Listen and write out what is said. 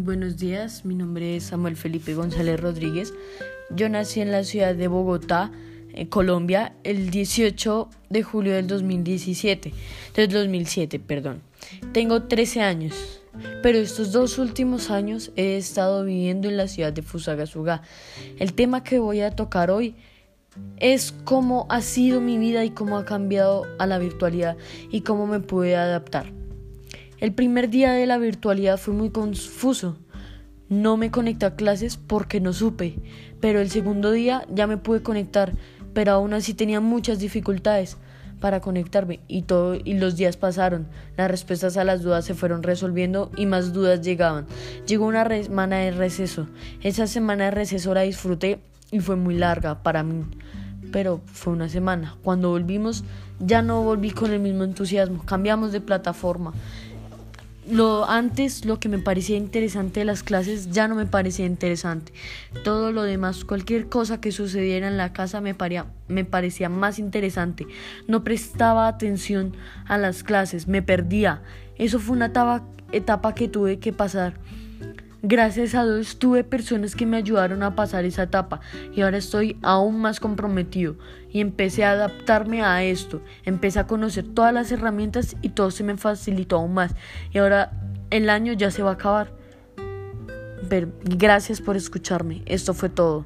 buenos días, mi nombre es Samuel Felipe González Rodríguez. Yo nací en la ciudad de Bogotá, en Colombia, el 18 de julio del 2017, del 2007, perdón. Tengo 13 años, pero estos dos últimos años he estado viviendo en la ciudad de Fusagasugá. El tema que voy a tocar hoy es cómo ha sido mi vida y cómo ha cambiado a la virtualidad y cómo me pude adaptar. El primer día de la virtualidad fue muy confuso. No me conecté a clases porque no supe, pero el segundo día ya me pude conectar, pero aún así tenía muchas dificultades para conectarme y todo y los días pasaron. Las respuestas a las dudas se fueron resolviendo y más dudas llegaban. Llegó una semana de receso. Esa semana de receso la disfruté y fue muy larga para mí, pero fue una semana. Cuando volvimos ya no volví con el mismo entusiasmo, cambiamos de plataforma lo antes lo que me parecía interesante de las clases ya no me parecía interesante. Todo lo demás, cualquier cosa que sucediera en la casa me, parecía, me parecía más interesante. No prestaba atención a las clases, me perdía. Eso fue una etapa que tuve que pasar. Gracias a Dios tuve personas que me ayudaron a pasar esa etapa y ahora estoy aún más comprometido y empecé a adaptarme a esto, empecé a conocer todas las herramientas y todo se me facilitó aún más y ahora el año ya se va a acabar. Pero gracias por escucharme, esto fue todo.